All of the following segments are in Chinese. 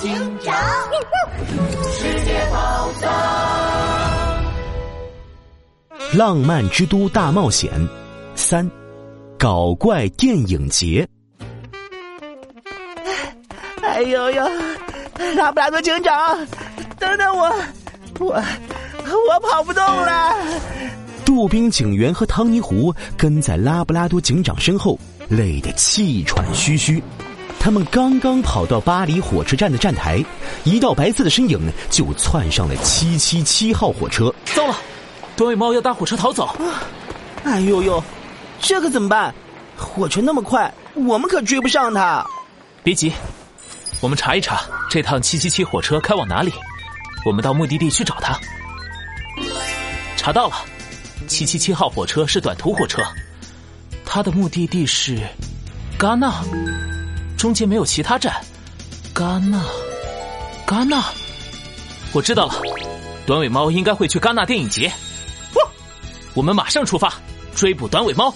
警长，世界宝藏，浪漫之都大冒险三，搞怪电影节。哎呦呦，拉布拉多警长，等等我，我我跑不动了。杜宾警员和汤尼狐跟在拉布拉多警长身后，累得气喘吁吁。他们刚刚跑到巴黎火车站的站台，一道白色的身影就窜上了七七七号火车。糟了，短尾猫要搭火车逃走！哎呦呦，这可怎么办？火车那么快，我们可追不上它。别急，我们查一查这趟七七七火车开往哪里，我们到目的地去找它。查到了，七七七号火车是短途火车，它的目的地是戛纳。中间没有其他站，戛纳，戛纳，我知道了，短尾猫应该会去戛纳电影节。哇，我们马上出发追捕短尾猫。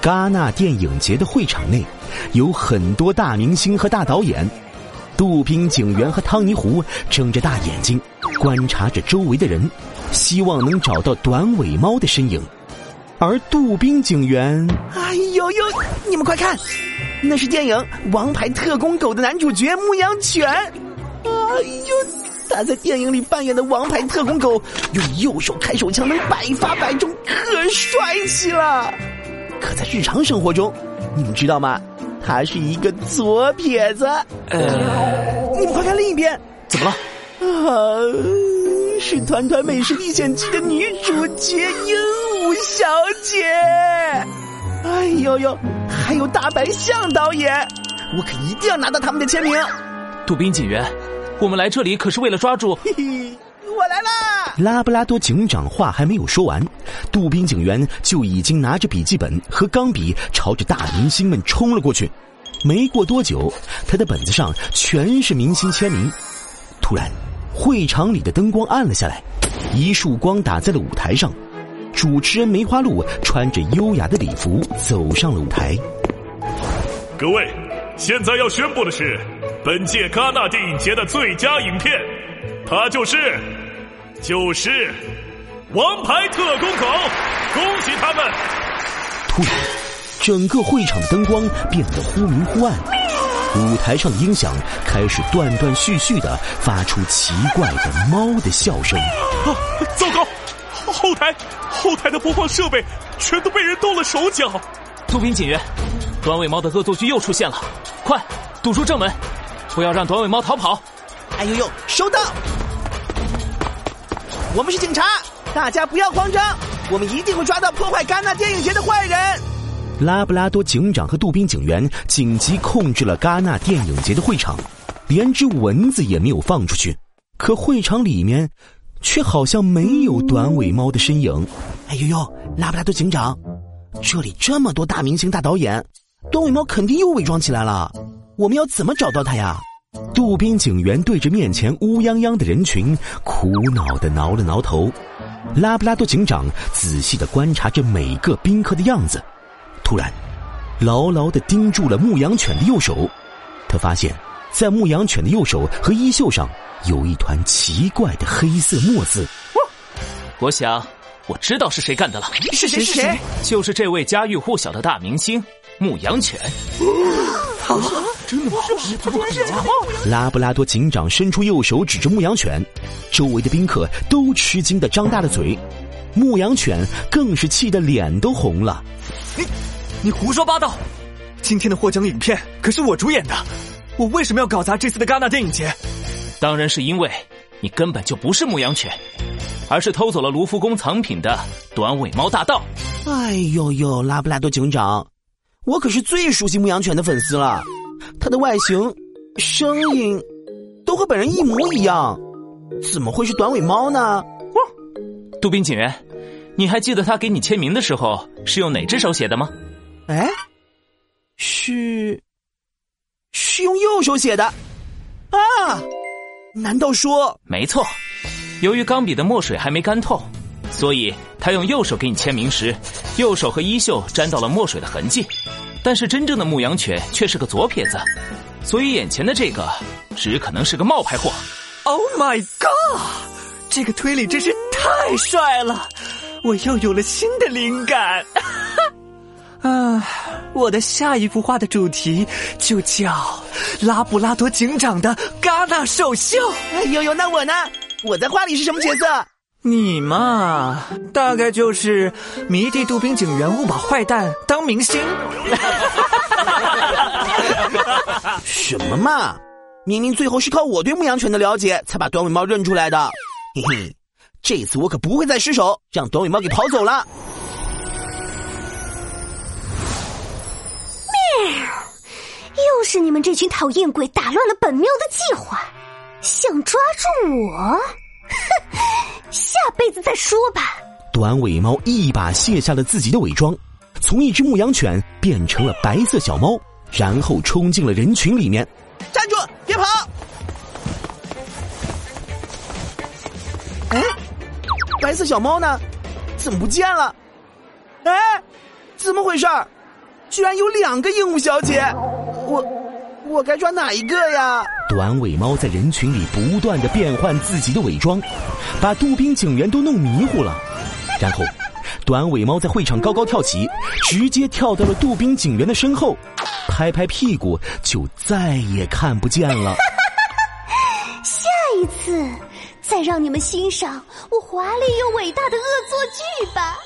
戛纳电影节的会场内有很多大明星和大导演，杜宾警员和汤尼狐睁着大眼睛观察着周围的人，希望能找到短尾猫的身影。而杜宾警员，哎呦呦！你们快看，那是电影《王牌特工狗》的男主角牧羊犬。哎呦，他在电影里扮演的王牌特工狗，用右手开手枪能百发百中，可帅气了。可在日常生活中，你们知道吗？他是一个左撇子。呃，你们快看另一边，怎么了？啊，是《团团美食历险记》的女主角鹦。鹉小姐，哎呦呦，还有大白象导演，我可一定要拿到他们的签名。杜宾警员，我们来这里可是为了抓住。嘿嘿，我来啦！拉布拉多警长话还没有说完，杜宾警员就已经拿着笔记本和钢笔朝着大明星们冲了过去。没过多久，他的本子上全是明星签名。突然，会场里的灯光暗了下来，一束光打在了舞台上。主持人梅花鹿穿着优雅的礼服走上了舞台。各位，现在要宣布的是，本届戛纳电影节的最佳影片，它就是，就是《王牌特工狗》，恭喜他们！突然，整个会场的灯光变得忽明忽暗，舞台上的音响开始断断续续的发出奇怪的猫的笑声。啊，糟糕！后台，后台的播放设备全都被人动了手脚。杜宾警员，短尾猫的恶作剧又出现了，快堵住正门，不要让短尾猫逃跑。哎呦呦，收到！我们是警察，大家不要慌张，我们一定会抓到破坏戛纳电影节的坏人。拉布拉多警长和杜宾警员紧急控制了戛纳电影节的会场，连只蚊子也没有放出去。可会场里面。却好像没有短尾猫的身影。哎呦呦，拉布拉多警长，这里这么多大明星、大导演，短尾猫肯定又伪装起来了。我们要怎么找到它呀？杜宾警员对着面前乌泱泱的人群，苦恼的挠了挠头。拉布拉多警长仔细的观察着每个宾客的样子，突然，牢牢的盯住了牧羊犬的右手。他发现，在牧羊犬的右手和衣袖上。有一团奇怪的黑色墨渍，我想我知道是谁干的了。是谁？是谁？就是这位家喻户晓的大明星牧羊犬。啊！真的吗？他竟然是假拉布拉多警长伸出右手指着牧羊犬，周围的宾客都吃惊的张大了嘴，牧羊犬更是气得脸都红了。你，你胡说八道！今天的获奖影片可是我主演的，我为什么要搞砸这次的戛纳电影节？当然是因为你根本就不是牧羊犬，而是偷走了卢浮宫藏品的短尾猫大盗。哎呦呦，拉布拉多警长，我可是最熟悉牧羊犬的粉丝了，它的外形、声音都和本人一模一样，怎么会是短尾猫呢？杜宾警员，你还记得他给你签名的时候是用哪只手写的吗？哎，是是用右手写的啊。难道说？没错，由于钢笔的墨水还没干透，所以他用右手给你签名时，右手和衣袖沾到了墨水的痕迹。但是真正的牧羊犬却是个左撇子，所以眼前的这个只可能是个冒牌货。Oh my god！这个推理真是太帅了，我又有了新的灵感。啊，我的下一幅画的主题就叫拉布拉多警长的戛纳首秀。哎呦呦，那我呢？我在画里是什么角色？你嘛，大概就是迷弟杜宾警员误把坏蛋当明星。什么嘛！明明最后是靠我对牧羊犬的了解，才把短尾猫认出来的。嘿嘿，这次我可不会再失手，让短尾猫给跑走了。是你们这群讨厌鬼打乱了本庙的计划，想抓住我？哼，下辈子再说吧。短尾猫一把卸下了自己的伪装，从一只牧羊犬变成了白色小猫，然后冲进了人群里面。站住，别跑！哎，白色小猫呢？怎么不见了？哎，怎么回事？居然有两个鹦鹉小姐！我我该抓哪一个呀？短尾猫在人群里不断的变换自己的伪装，把杜宾警员都弄迷糊了。然后，短尾猫在会场高高跳起，直接跳到了杜宾警员的身后，拍拍屁股就再也看不见了。下一次，再让你们欣赏我华丽又伟大的恶作剧吧。